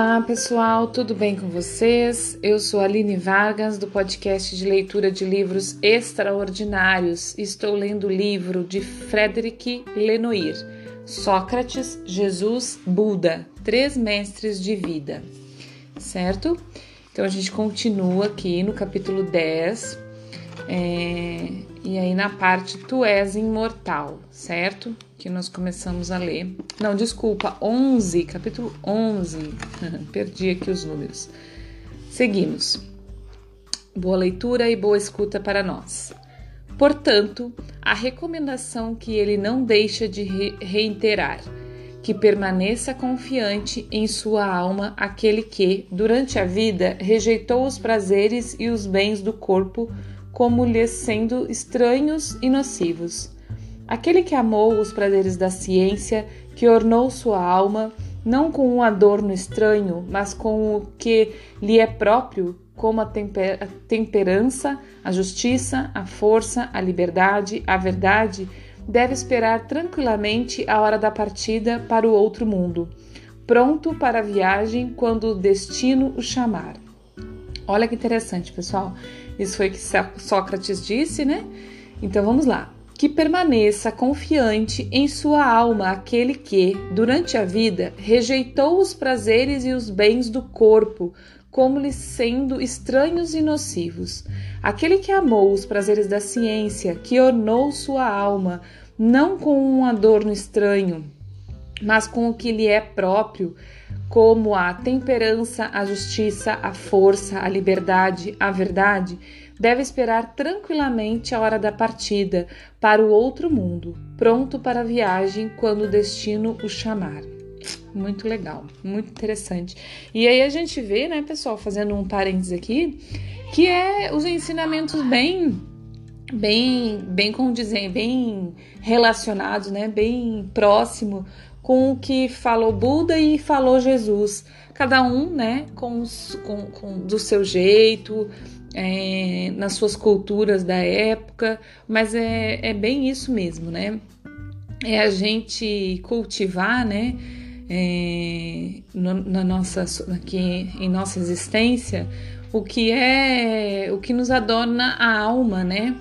Olá pessoal, tudo bem com vocês? Eu sou Aline Vargas do podcast de leitura de livros extraordinários. Estou lendo o livro de Frederic Lenoir, Sócrates, Jesus, Buda, Três Mestres de Vida, certo? Então a gente continua aqui no capítulo 10, é, na parte Tu és imortal, certo? Que nós começamos a ler. Não, desculpa, 11, capítulo 11. Perdi aqui os números. Seguimos. Boa leitura e boa escuta para nós. Portanto, a recomendação que ele não deixa de re reiterar que permaneça confiante em sua alma aquele que, durante a vida, rejeitou os prazeres e os bens do corpo como lhes sendo estranhos e nocivos. Aquele que amou os prazeres da ciência, que ornou sua alma, não com um adorno estranho, mas com o que lhe é próprio, como a, a temperança, a justiça, a força, a liberdade, a verdade, deve esperar tranquilamente a hora da partida para o outro mundo, pronto para a viagem quando o destino o chamar. Olha que interessante, pessoal. Isso foi o que Sócrates disse, né? Então vamos lá. Que permaneça confiante em sua alma aquele que, durante a vida, rejeitou os prazeres e os bens do corpo, como lhe sendo estranhos e nocivos. Aquele que amou os prazeres da ciência, que ornou sua alma, não com um adorno estranho, mas com o que lhe é próprio, como a temperança, a justiça, a força, a liberdade, a verdade, deve esperar tranquilamente a hora da partida para o outro mundo, pronto para a viagem quando o destino o chamar. Muito legal, muito interessante. E aí a gente vê, né, pessoal, fazendo um parênteses aqui, que é os ensinamentos bem bem bem condizem, bem relacionados, né, bem próximo com o que falou Buda e falou Jesus. Cada um, né, com, com, com do seu jeito, é, nas suas culturas da época, mas é, é bem isso mesmo, né? É a gente cultivar, né, é, no, na nossa, aqui em nossa existência, o que é, o que nos adorna a alma, né?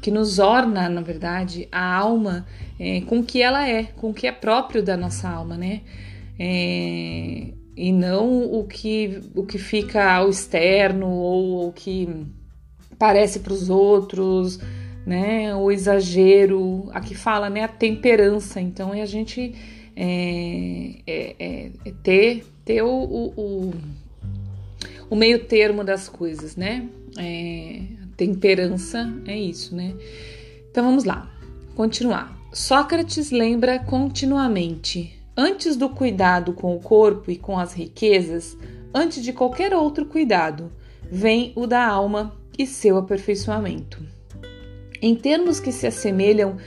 Que nos orna, na verdade, a alma é, com o que ela é, com o que é próprio da nossa alma, né? É, e não o que, o que fica ao externo ou o que parece para os outros, né? O exagero, aqui fala, né? A temperança. Então é a gente é, é, é, é ter, ter o, o, o, meio termo das coisas, né? Temperança é isso, né? Então vamos lá, continuar. Sócrates lembra continuamente: antes do cuidado com o corpo e com as riquezas, antes de qualquer outro cuidado, vem o da alma e seu aperfeiçoamento. Em termos que se assemelham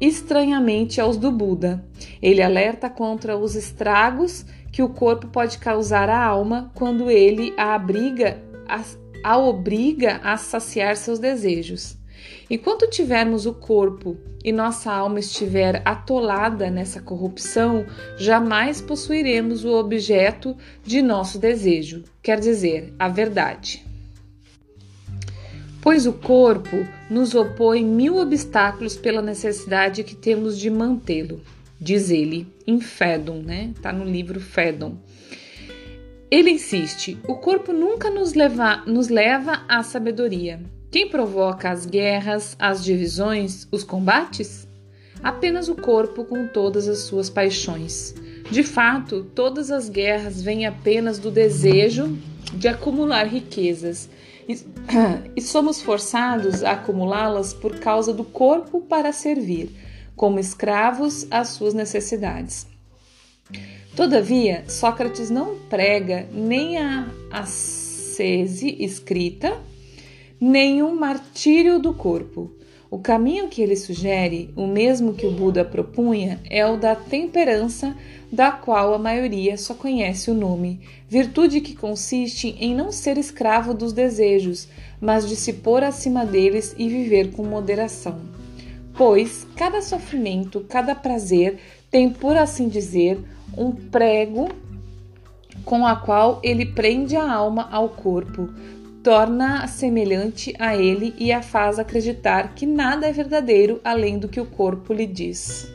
estranhamente aos do Buda, ele alerta contra os estragos que o corpo pode causar à alma quando ele a abriga a obriga a saciar seus desejos. Enquanto tivermos o corpo e nossa alma estiver atolada nessa corrupção, jamais possuiremos o objeto de nosso desejo, quer dizer, a verdade. Pois o corpo nos opõe mil obstáculos pela necessidade que temos de mantê-lo, diz ele, em Fédon, né? Tá no livro Fédon. Ele insiste: o corpo nunca nos leva, nos leva à sabedoria. Quem provoca as guerras, as divisões, os combates? Apenas o corpo com todas as suas paixões. De fato, todas as guerras vêm apenas do desejo de acumular riquezas e, e somos forçados a acumulá-las por causa do corpo para servir, como escravos às suas necessidades. Todavia, Sócrates não prega nem a ascese escrita nenhum martírio do corpo. O caminho que ele sugere, o mesmo que o Buda propunha, é o da temperança, da qual a maioria só conhece o nome, virtude que consiste em não ser escravo dos desejos, mas de se pôr acima deles e viver com moderação. Pois cada sofrimento, cada prazer tem, por assim dizer, um prego com a qual ele prende a alma ao corpo, torna-a semelhante a ele e a faz acreditar que nada é verdadeiro além do que o corpo lhe diz.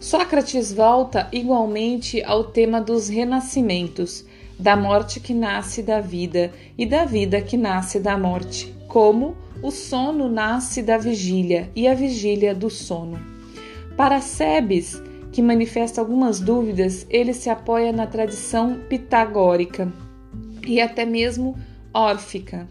Sócrates volta igualmente ao tema dos renascimentos, da morte que nasce da vida e da vida que nasce da morte, como o sono nasce da vigília e a vigília do sono. Para Sebes, que manifesta algumas dúvidas, ele se apoia na tradição pitagórica e até mesmo órfica,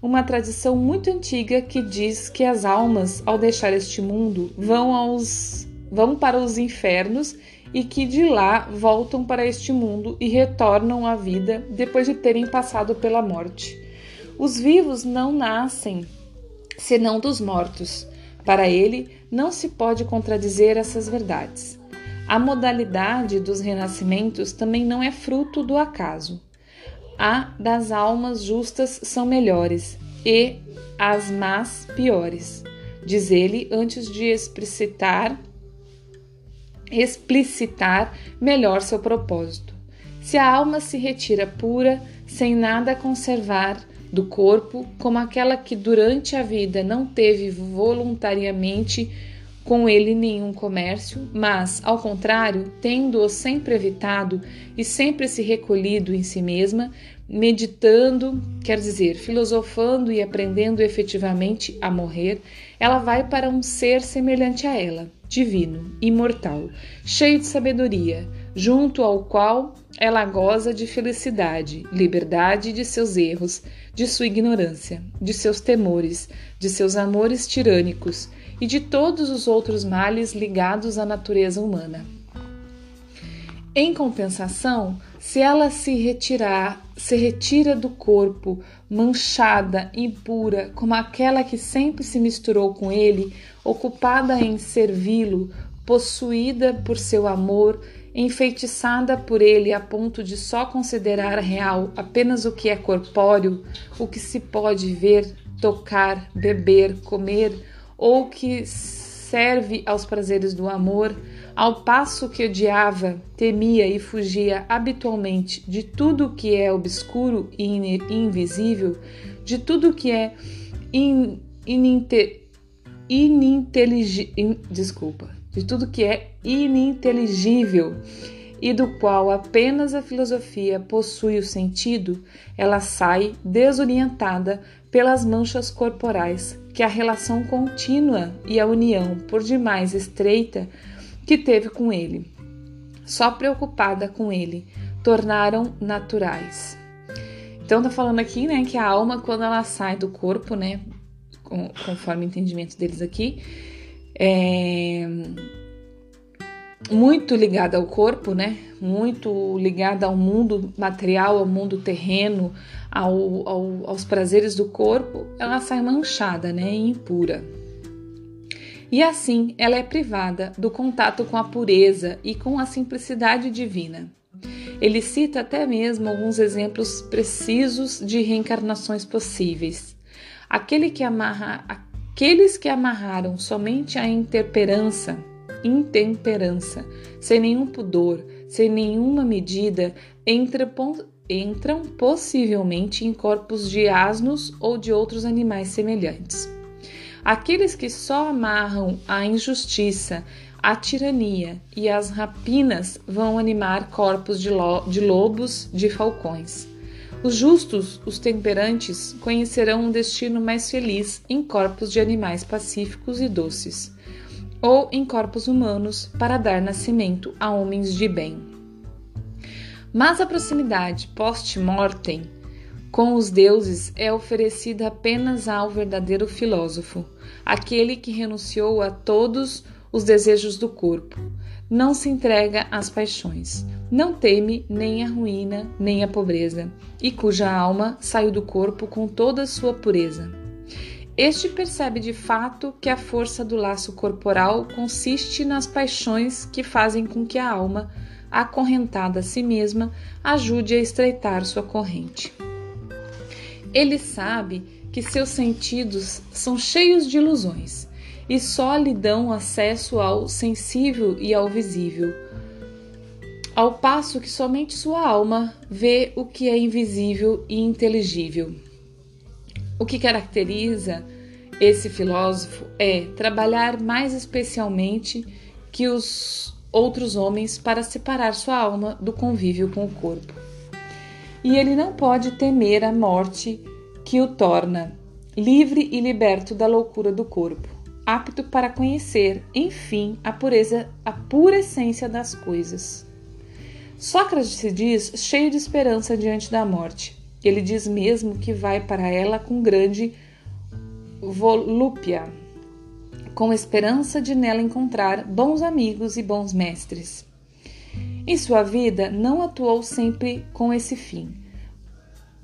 uma tradição muito antiga que diz que as almas, ao deixar este mundo, vão, aos, vão para os infernos e que de lá voltam para este mundo e retornam à vida depois de terem passado pela morte. Os vivos não nascem senão dos mortos. Para ele, não se pode contradizer essas verdades. A modalidade dos renascimentos também não é fruto do acaso a das almas justas são melhores e as más piores, diz ele antes de explicitar explicitar melhor seu propósito. Se a alma se retira pura, sem nada conservar do corpo, como aquela que durante a vida não teve voluntariamente com ele nenhum comércio, mas, ao contrário, tendo-o sempre evitado e sempre se recolhido em si mesma, meditando, quer dizer, filosofando e aprendendo efetivamente a morrer, ela vai para um ser semelhante a ela, divino, imortal, cheio de sabedoria, junto ao qual ela goza de felicidade, liberdade de seus erros, de sua ignorância, de seus temores, de seus amores tirânicos e de todos os outros males ligados à natureza humana. Em compensação, se ela se retirar, se retira do corpo, manchada, impura, como aquela que sempre se misturou com ele, ocupada em servi-lo, possuída por seu amor, enfeitiçada por ele a ponto de só considerar real apenas o que é corpóreo, o que se pode ver, tocar, beber, comer, ou que serve aos prazeres do amor, ao passo que odiava, temia e fugia habitualmente de tudo que é obscuro e invisível, de tudo que é in, ininte, in, desculpa, de tudo que é ininteligível e do qual apenas a filosofia possui o sentido, ela sai desorientada pelas manchas corporais que a relação contínua e a união por demais estreita que teve com ele, só preocupada com ele, tornaram naturais. Então tá falando aqui, né, que a alma quando ela sai do corpo, né, conforme o entendimento deles aqui, é muito ligada ao corpo, né? Muito ligada ao mundo material, ao mundo terreno, ao, ao, aos prazeres do corpo, ela sai manchada, né? E impura. E assim ela é privada do contato com a pureza e com a simplicidade divina. Ele cita até mesmo alguns exemplos precisos de reencarnações possíveis. Aquele que amarra, aqueles que amarraram somente a intemperança intemperança, sem nenhum pudor, sem nenhuma medida, entram, entram possivelmente em corpos de asnos ou de outros animais semelhantes. Aqueles que só amarram a injustiça, a tirania e as rapinas vão animar corpos de, lo de lobos, de falcões. Os justos, os temperantes, conhecerão um destino mais feliz em corpos de animais pacíficos e doces ou em corpos humanos para dar nascimento a homens de bem. Mas a proximidade post-mortem com os deuses é oferecida apenas ao verdadeiro filósofo, aquele que renunciou a todos os desejos do corpo, não se entrega às paixões, não teme nem a ruína nem a pobreza, e cuja alma saiu do corpo com toda a sua pureza. Este percebe de fato que a força do laço corporal consiste nas paixões que fazem com que a alma, acorrentada a si mesma, ajude a estreitar sua corrente. Ele sabe que seus sentidos são cheios de ilusões e só lhe dão acesso ao sensível e ao visível. ao passo que somente sua alma vê o que é invisível e inteligível. O que caracteriza esse filósofo é trabalhar mais especialmente que os outros homens para separar sua alma do convívio com o corpo. E ele não pode temer a morte que o torna livre e liberto da loucura do corpo, apto para conhecer, enfim, a pureza, a pura essência das coisas. Sócrates se diz cheio de esperança diante da morte. Ele diz mesmo que vai para ela com grande volúpia, com esperança de nela encontrar bons amigos e bons mestres. Em sua vida, não atuou sempre com esse fim.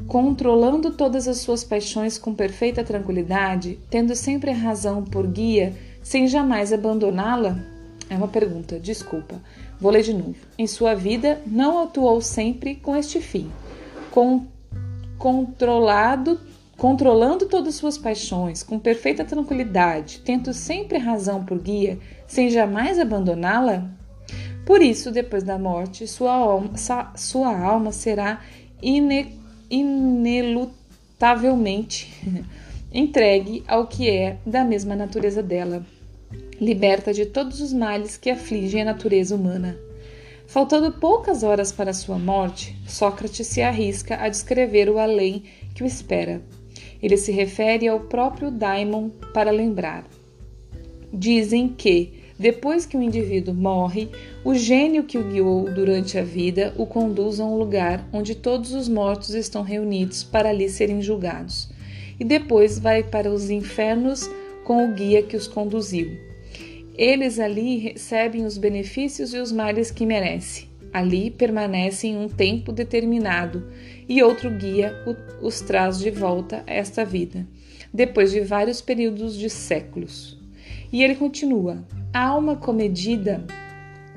Controlando todas as suas paixões com perfeita tranquilidade, tendo sempre a razão por guia, sem jamais abandoná-la? É uma pergunta, desculpa. Vou ler de novo. Em sua vida, não atuou sempre com este fim, com, controlado, controlando todas suas paixões, com perfeita tranquilidade, tendo sempre razão por guia, sem jamais abandoná-la? Por isso, depois da morte, sua alma, sua alma será ine, inelutavelmente entregue ao que é da mesma natureza dela liberta de todos os males que afligem a natureza humana. Faltando poucas horas para sua morte, Sócrates se arrisca a descrever o além que o espera. Ele se refere ao próprio Daimon para lembrar. Dizem que, depois que o indivíduo morre, o gênio que o guiou durante a vida o conduz a um lugar onde todos os mortos estão reunidos para ali serem julgados, e depois vai para os infernos com o guia que os conduziu. Eles ali recebem os benefícios e os males que merecem. Ali permanecem um tempo determinado e outro guia os traz de volta a esta vida, depois de vários períodos de séculos. E ele continua: a alma comedida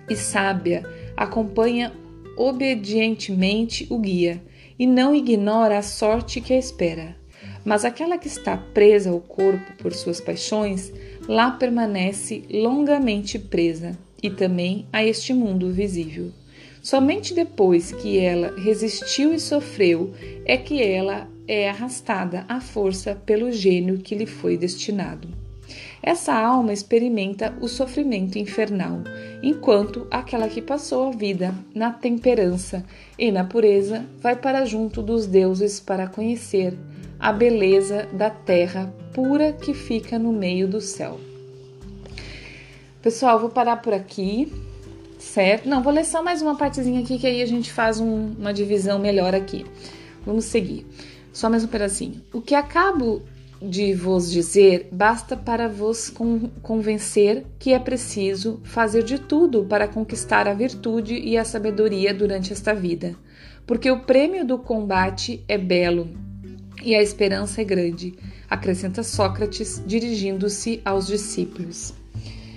e sábia acompanha obedientemente o guia e não ignora a sorte que a espera. Mas aquela que está presa ao corpo por suas paixões lá permanece longamente presa e também a este mundo visível. Somente depois que ela resistiu e sofreu é que ela é arrastada à força pelo gênio que lhe foi destinado. Essa alma experimenta o sofrimento infernal, enquanto aquela que passou a vida na temperança e na pureza vai para junto dos deuses para conhecer a beleza da terra pura que fica no meio do céu. Pessoal, vou parar por aqui, certo? Não, vou ler só mais uma partezinha aqui que aí a gente faz um, uma divisão melhor aqui. Vamos seguir. Só mais um pedacinho. O que acabo de vos dizer basta para vos convencer que é preciso fazer de tudo para conquistar a virtude e a sabedoria durante esta vida, porque o prêmio do combate é belo e a esperança é grande, acrescenta Sócrates, dirigindo-se aos discípulos.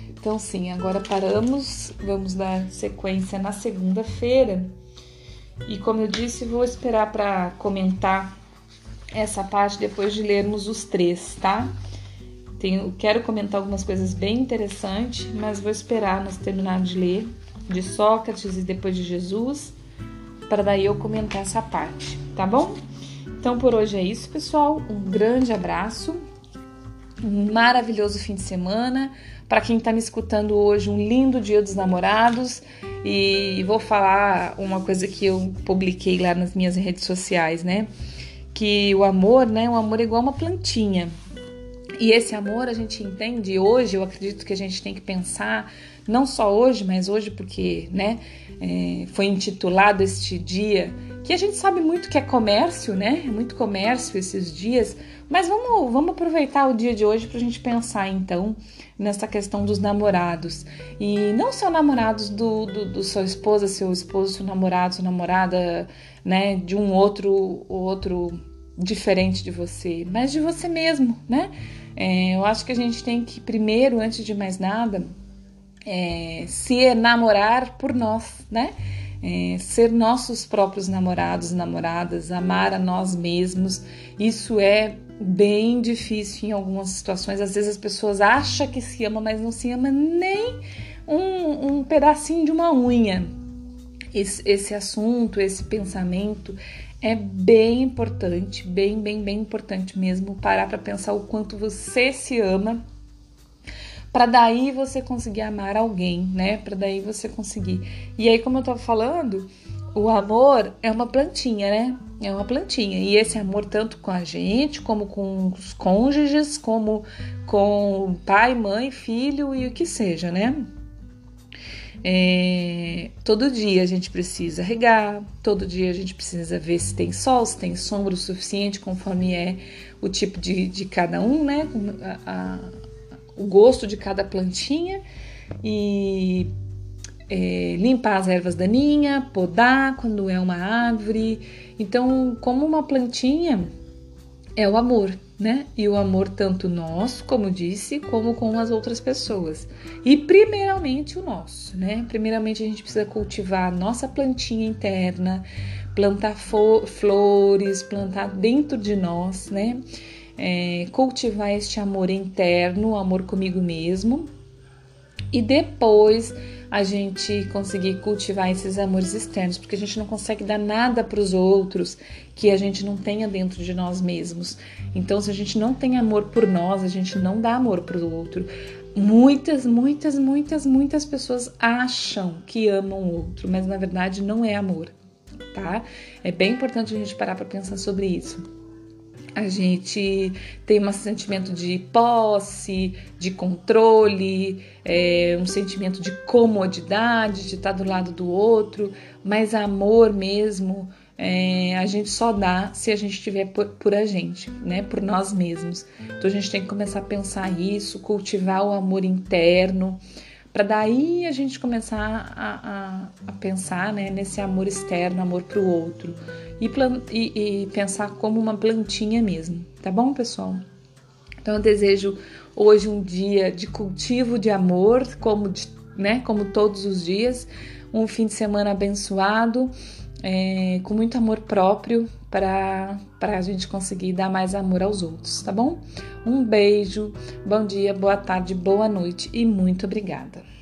Então, sim, agora paramos, vamos dar sequência na segunda-feira. E como eu disse, vou esperar para comentar essa parte depois de lermos os três, tá? Tenho, quero comentar algumas coisas bem interessantes, mas vou esperar nós terminarmos de ler de Sócrates e depois de Jesus, para daí eu comentar essa parte, tá bom? Então por hoje é isso, pessoal. Um grande abraço, um maravilhoso fim de semana. Para quem está me escutando hoje, um lindo Dia dos Namorados. E vou falar uma coisa que eu publiquei lá nas minhas redes sociais, né? Que o amor, né? O amor é igual uma plantinha. E esse amor a gente entende hoje, eu acredito que a gente tem que pensar, não só hoje, mas hoje porque, né? É, foi intitulado este dia que a gente sabe muito que é comércio, né? É muito comércio esses dias, mas vamos, vamos aproveitar o dia de hoje para a gente pensar então nessa questão dos namorados. E não só namorados do, do, do sua esposa, seu esposo, seu namorado, sua namorada, né? De um outro, outro diferente de você, mas de você mesmo, né? É, eu acho que a gente tem que, primeiro, antes de mais nada, é, se enamorar por nós, né? é, ser nossos próprios namorados, namoradas, amar a nós mesmos. Isso é bem difícil em algumas situações. Às vezes as pessoas acham que se ama, mas não se ama nem um, um pedacinho de uma unha. esse, esse assunto, esse pensamento é bem importante, bem, bem, bem importante mesmo parar para pensar o quanto você se ama para daí você conseguir amar alguém, né? Para daí você conseguir. E aí, como eu tava falando, o amor é uma plantinha, né? É uma plantinha. E esse amor, tanto com a gente, como com os cônjuges, como com pai, mãe, filho e o que seja, né? É, todo dia a gente precisa regar, todo dia a gente precisa ver se tem sol, se tem sombra o suficiente, conforme é o tipo de, de cada um, né? A, o gosto de cada plantinha e é, limpar as ervas daninhas, podar quando é uma árvore. Então, como uma plantinha, é o amor, né? E o amor tanto nosso, como disse, como com as outras pessoas. E primeiramente o nosso, né? Primeiramente a gente precisa cultivar a nossa plantinha interna, plantar flores, plantar dentro de nós, né? É, cultivar este amor interno, o amor comigo mesmo, e depois a gente conseguir cultivar esses amores externos, porque a gente não consegue dar nada para os outros que a gente não tenha dentro de nós mesmos. Então, se a gente não tem amor por nós, a gente não dá amor para o outro. Muitas, muitas, muitas, muitas pessoas acham que amam o outro, mas na verdade não é amor, tá? É bem importante a gente parar para pensar sobre isso a gente tem um sentimento de posse, de controle, é, um sentimento de comodidade, de estar do lado do outro, mas amor mesmo é, a gente só dá se a gente tiver por, por, a gente, né? Por nós mesmos. Então a gente tem que começar a pensar isso, cultivar o amor interno, para daí a gente começar a, a, a pensar né, nesse amor externo, amor para o outro. E, e, e pensar como uma plantinha mesmo, tá bom, pessoal? Então eu desejo hoje um dia de cultivo de amor, como, de, né, como todos os dias, um fim de semana abençoado, é, com muito amor próprio para a gente conseguir dar mais amor aos outros, tá bom? Um beijo, bom dia, boa tarde, boa noite e muito obrigada.